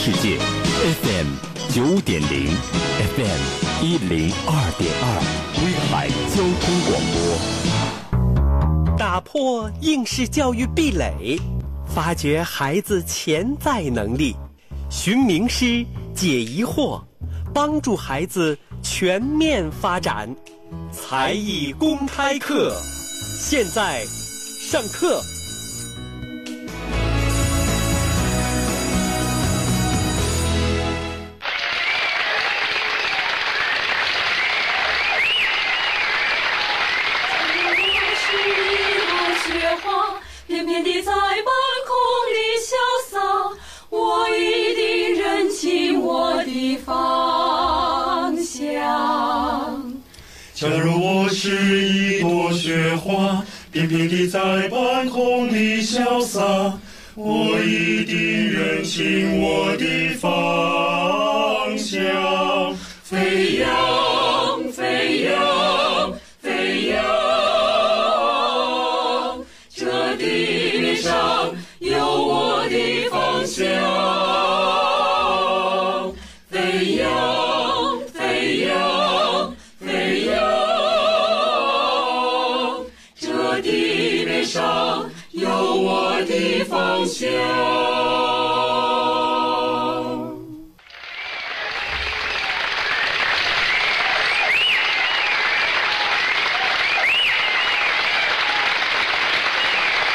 世界，FM 九点零，FM 一零二点二，威海交通广播。打破应试教育壁垒，发掘孩子潜在能力，寻名师解疑惑，帮助孩子全面发展。才艺公开课，现在上课。是一朵雪花，翩翩地在半空里潇洒，我一定认清我的方向。飞扬，上有我的方向。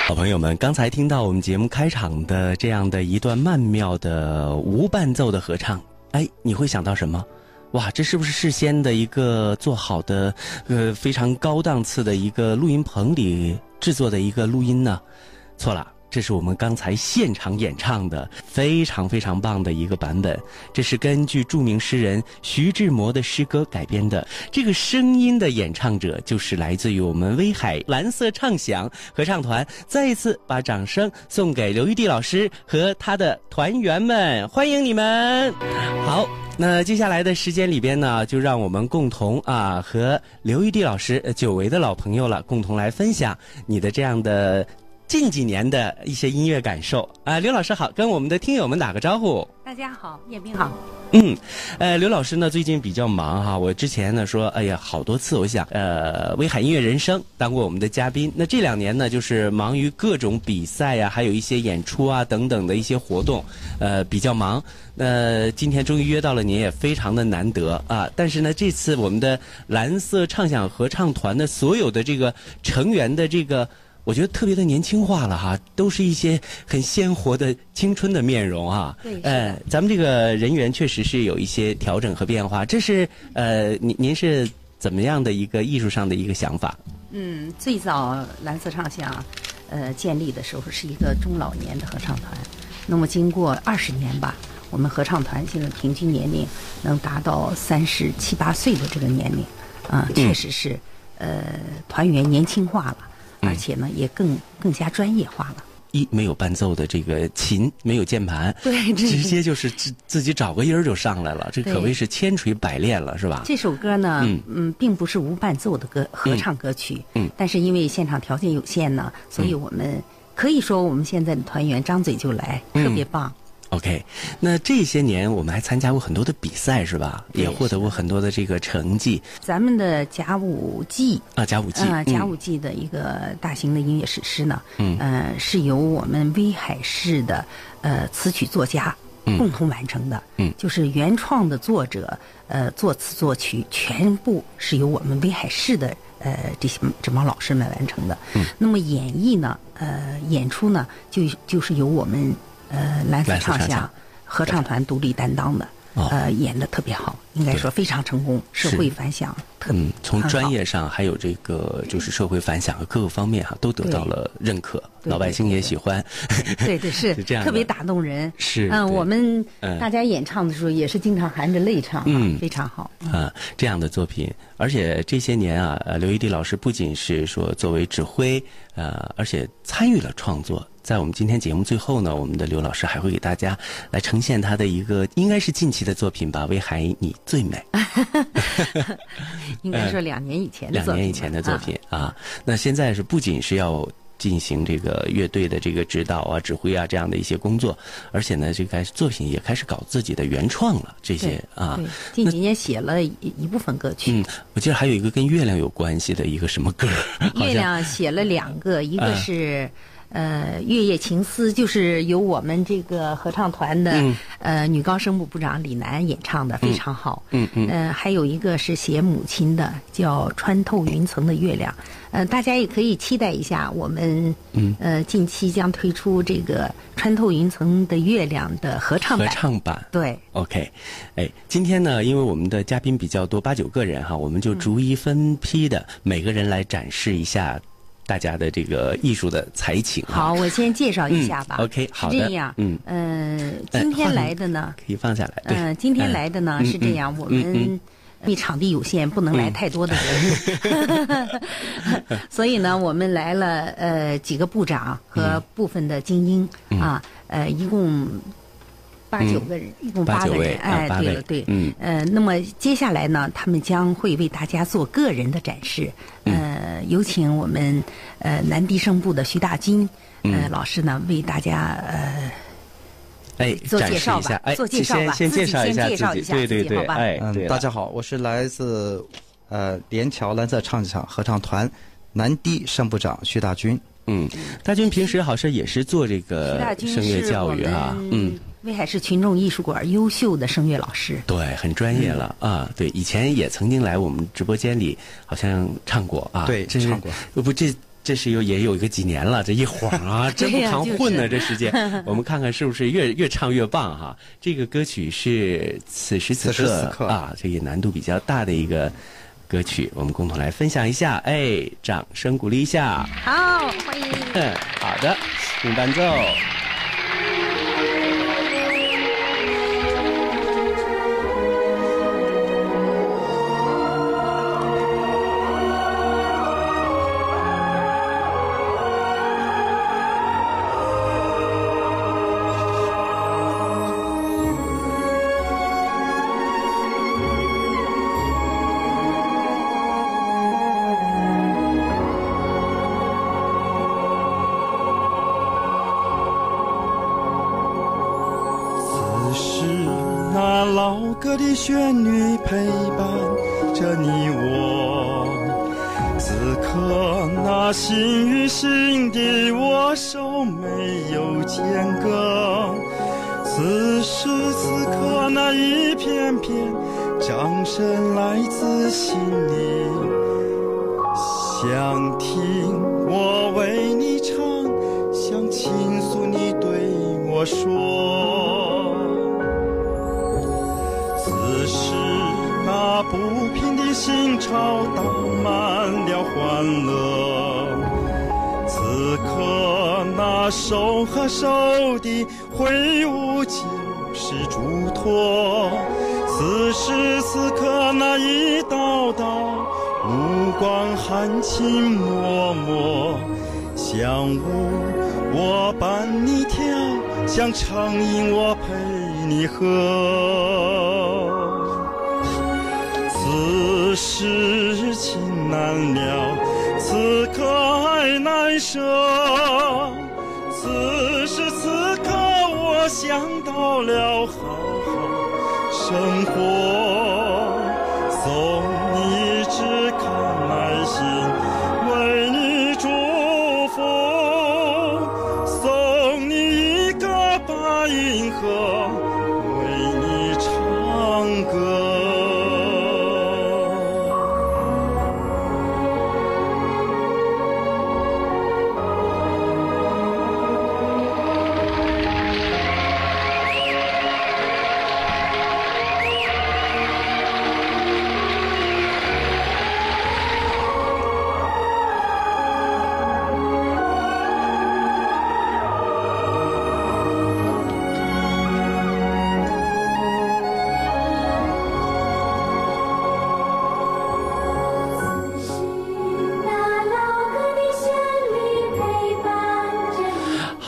好朋友们，刚才听到我们节目开场的这样的一段曼妙的无伴奏的合唱，哎，你会想到什么？哇，这是不是事先的一个做好的，呃，非常高档次的一个录音棚里制作的一个录音呢？错了。这是我们刚才现场演唱的非常非常棒的一个版本，这是根据著名诗人徐志摩的诗歌改编的。这个声音的演唱者就是来自于我们威海蓝色唱响合唱团。再一次把掌声送给刘玉帝老师和他的团员们，欢迎你们！好，那接下来的时间里边呢，就让我们共同啊和刘玉帝老师，久违的老朋友了，共同来分享你的这样的。近几年的一些音乐感受啊，刘老师好，跟我们的听友们打个招呼。大家好，叶斌好。嗯，呃，刘老师呢最近比较忙哈，我之前呢说，哎呀，好多次我想，呃，威海音乐人生当过我们的嘉宾，那这两年呢就是忙于各种比赛呀，还有一些演出啊等等的一些活动，呃，比较忙。那今天终于约到了您，也非常的难得啊。但是呢，这次我们的蓝色畅想合唱团的所有的这个成员的这个。我觉得特别的年轻化了哈，都是一些很鲜活的青春的面容哈。对，呃，咱们这个人员确实是有一些调整和变化。这是呃，您您是怎么样的一个艺术上的一个想法？嗯，最早蓝色唱响，呃，建立的时候是一个中老年的合唱团。那么经过二十年吧，我们合唱团现在平均年龄能达到三十七八岁的这个年龄，啊，确实是，呃，团员年轻化了。而且呢，也更更加专业化了。一没有伴奏的这个琴，没有键盘，对，直接就是自自己找个音儿就上来了，这可谓是千锤百炼了，是吧？这首歌呢，嗯。嗯，并不是无伴奏的歌合唱歌曲，嗯，但是因为现场条件有限呢，所以我们可以说我们现在的团员张嘴就来，特别棒。OK，那这些年我们还参加过很多的比赛，是吧？也获得过很多的这个成绩。咱们的甲午季啊，甲午季啊，甲午季的一个大型的音乐史诗呢，嗯，呃，是由我们威海市的呃词曲作家共同完成的，嗯，就是原创的作者呃作词作曲全部是由我们威海市的呃这些这帮老师们完成的。嗯，那么演绎呢，呃，演出呢，就就是由我们。呃，蓝色唱响合唱团独立担当的，呃，演的特别好，应该说非常成功，社会反响特别。嗯，从专业上还有这个就是社会反响和各个方面哈，都得到了认可，老百姓也喜欢。对对是，这样特别打动人。是，嗯，我们大家演唱的时候也是经常含着泪唱，嗯，非常好。啊，这样的作品，而且这些年啊，刘一迪老师不仅是说作为指挥，呃，而且参与了创作。在我们今天节目最后呢，我们的刘老师还会给大家来呈现他的一个应该是近期的作品吧，《威海你最美》。应该说两年以前的两年以前的作品啊。那现在是不仅是要进行这个乐队的这个指导啊、指挥啊这样的一些工作，而且呢，这个作品也开始搞自己的原创了，这些啊。对，近几年写了一一部分歌曲。嗯，我记得还有一个跟月亮有关系的一个什么歌，月亮写了两个，一个是。呃，月夜情思就是由我们这个合唱团的呃女高声部部长李楠演唱的，非常好。嗯嗯。呃，还有一个是写母亲的，叫《穿透云层的月亮》。呃，大家也可以期待一下，我们呃近期将推出这个《穿透云层的月亮》的合唱版。合唱版。对。OK，哎，今天呢，因为我们的嘉宾比较多，八九个人哈，我们就逐一分批的每个人来展示一下。大家的这个艺术的才情。好，我先介绍一下吧。OK，好的。这样，嗯，呃，今天来的呢，可以放下来。嗯，今天来的呢是这样，我们因为场地有限，不能来太多的人，所以呢，我们来了呃几个部长和部分的精英啊，呃，一共。八九个人，一共八个人。哎，对了，对，嗯，呃，那么接下来呢，他们将会为大家做个人的展示。呃，有请我们呃南笛声部的徐大军呃老师呢，为大家呃哎做介绍吧，做介绍吧，先介绍一下自己，对对对，哎，嗯，大家好，我是来自呃连桥蓝色唱场合唱团南堤声部长徐大军。嗯，大军平时好像也是做这个声乐教育啊，嗯。威海市群众艺术馆优秀的声乐老师，对，很专业了啊！对，以前也曾经来我们直播间里，好像唱过啊。对，唱过。不，这这是有也有一个几年了，这一晃啊，真不常混呢。这时间，我们看看是不是越越唱越棒哈？这个歌曲是此时此刻啊，这也难度比较大的一个歌曲，我们共同来分享一下。哎，掌声鼓励一下。好，欢迎。好的，请伴奏。的旋律陪伴着你我，此刻那心与心的握手没有间隔，此时此刻那一片片掌声来自心里，想听我为你唱，想倾诉你对我说。那不平的心潮荡满了欢乐，此刻那手和手的挥舞就是嘱托，此时此刻那一道道目光含情脉脉，像舞我伴你跳，像长吟我陪你喝。这。此时此刻，我想到了好好生活，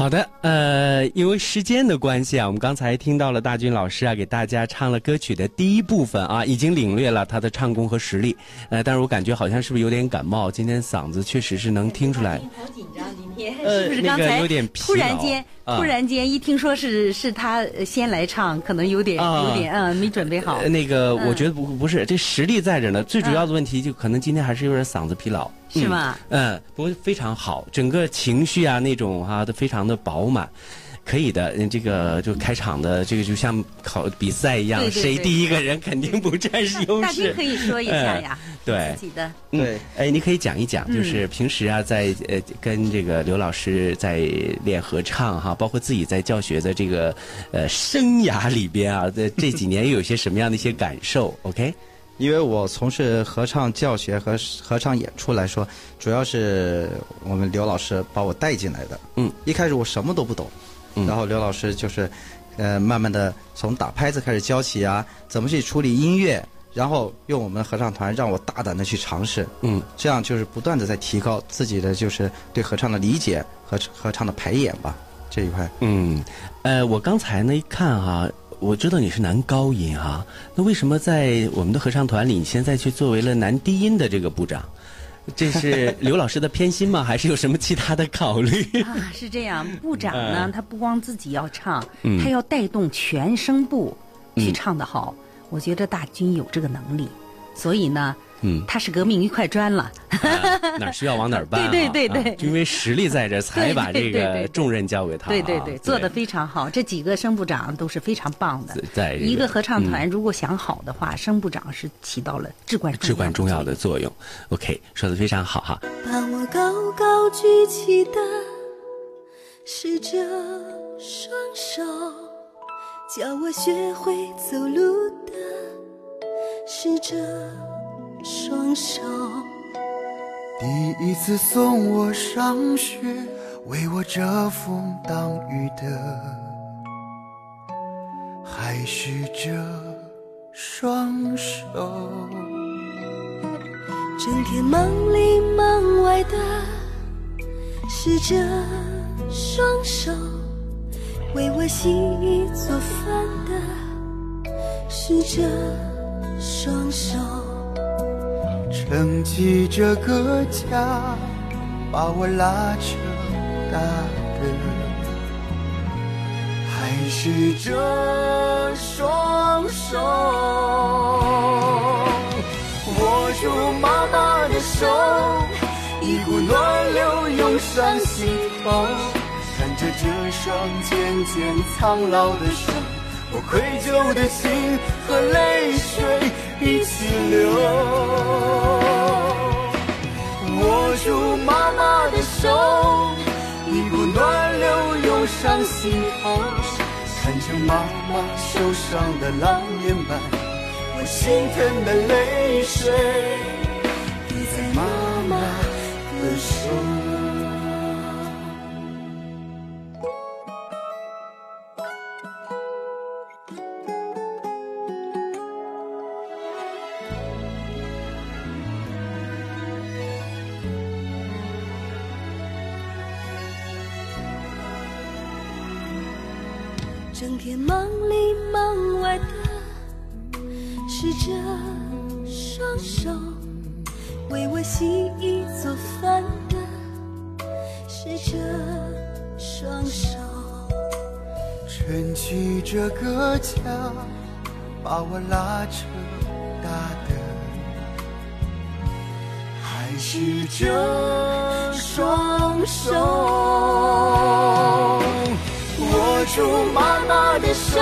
好的，呃，因为时间的关系啊，我们刚才听到了大军老师啊，给大家唱了歌曲的第一部分啊，已经领略了他的唱功和实力。呃，但是我感觉好像是不是有点感冒？今天嗓子确实是能听出来。好紧张是不是刚才突然劳间，啊突然间一听说是是他呃先来唱，可能有点啊有点嗯没准备好呃，那个嗯我觉得不不是，这实力在这呢。最主要的问题就可能今天还是有点嗓子疲劳，是吗？嗯，不过非常好，整个情绪啊那种哈、都非常的饱满。可以的，嗯这个就开场的这个就像考比赛一样，对对对谁第一个人肯定不占优势大军可。以说一下呀，对自己的嗯对，哎，你可以讲一讲，就是平时啊，在呃跟这个刘老师在练合唱哈，包括自己在教学的这个呃生涯里边啊，这这几年又有些什么样的一些感受？OK？因为我从事合唱教学和合唱演出来说，主要是我们刘老师把我带进来的。嗯，一开始我什么都不懂，嗯然后刘老师就是，呃，慢慢的从打拍子开始教起啊，怎么去处理音乐，然后用我们合唱团让我大胆的去尝试，嗯，这样就是不断的在提高自己的就是对合唱的理解和合唱的排演吧这一块。嗯，呃，我刚才呢一看哈、我知道你是男高音哈、那为什么在我们的合唱团里，你现在却作为了男低音的这个部长？这是刘老师的偏心吗？还是有什么其他的考虑？啊，是这样。部长呢嗯，他不光自己要唱，嗯他要带动全声部去唱的好。我觉得大军有这个能力，所以呢，嗯他是革命一块砖了。啊哪需要往哪儿搬、啊。对对对对因为实力在这儿，才把这个重任交给他、啊。对对对，做的非常好。这几个声部长都是非常棒的。在这个一个合唱团如果想好的话，声部长是起到了至关至关重要的的作用。OK，说的非常好哈。把我高高举起的是这双手，教我学会走路的是这双手。第一次送我上学，为我遮风挡雨的，还是这双手。整天忙里忙外的是这双手，为我洗衣做饭的是这双手。撑起这个家，把我拉扯大的，还是这双手。握住妈妈的手，一股暖流涌上心头，看着这双渐渐苍老的手，我愧疚的心和泪水一起伤心头，看着妈妈受伤的老年斑，我心疼的泪水滴在妈妈的手。整天忙里忙外的是这双手，为我洗衣做饭的是这双手。撑起这个家，把我拉扯大的，还是这双手。住妈妈的手，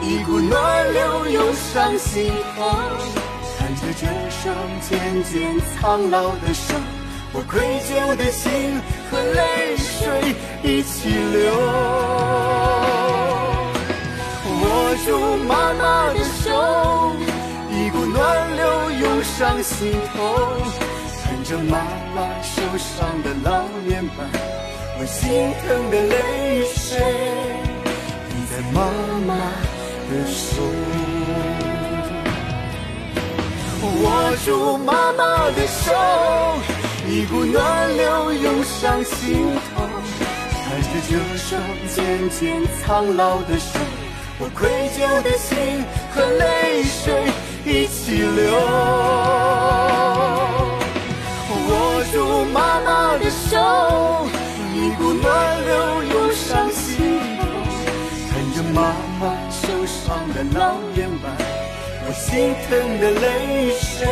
一股暖流涌上心头，看着这双渐渐苍老的手，我愧疚的心和泪水一起流。握住妈妈的手，一股暖流涌上心头，看着妈妈受伤的老年斑，我心疼的泪水滴在妈妈的手。握住妈妈的手，一股暖流涌上心头，看着这双渐渐苍老的手，我愧疚的心和泪水一起流。握住妈妈的手，股暖流涌上心头。看着妈妈受伤的老脸庞，我心疼的泪水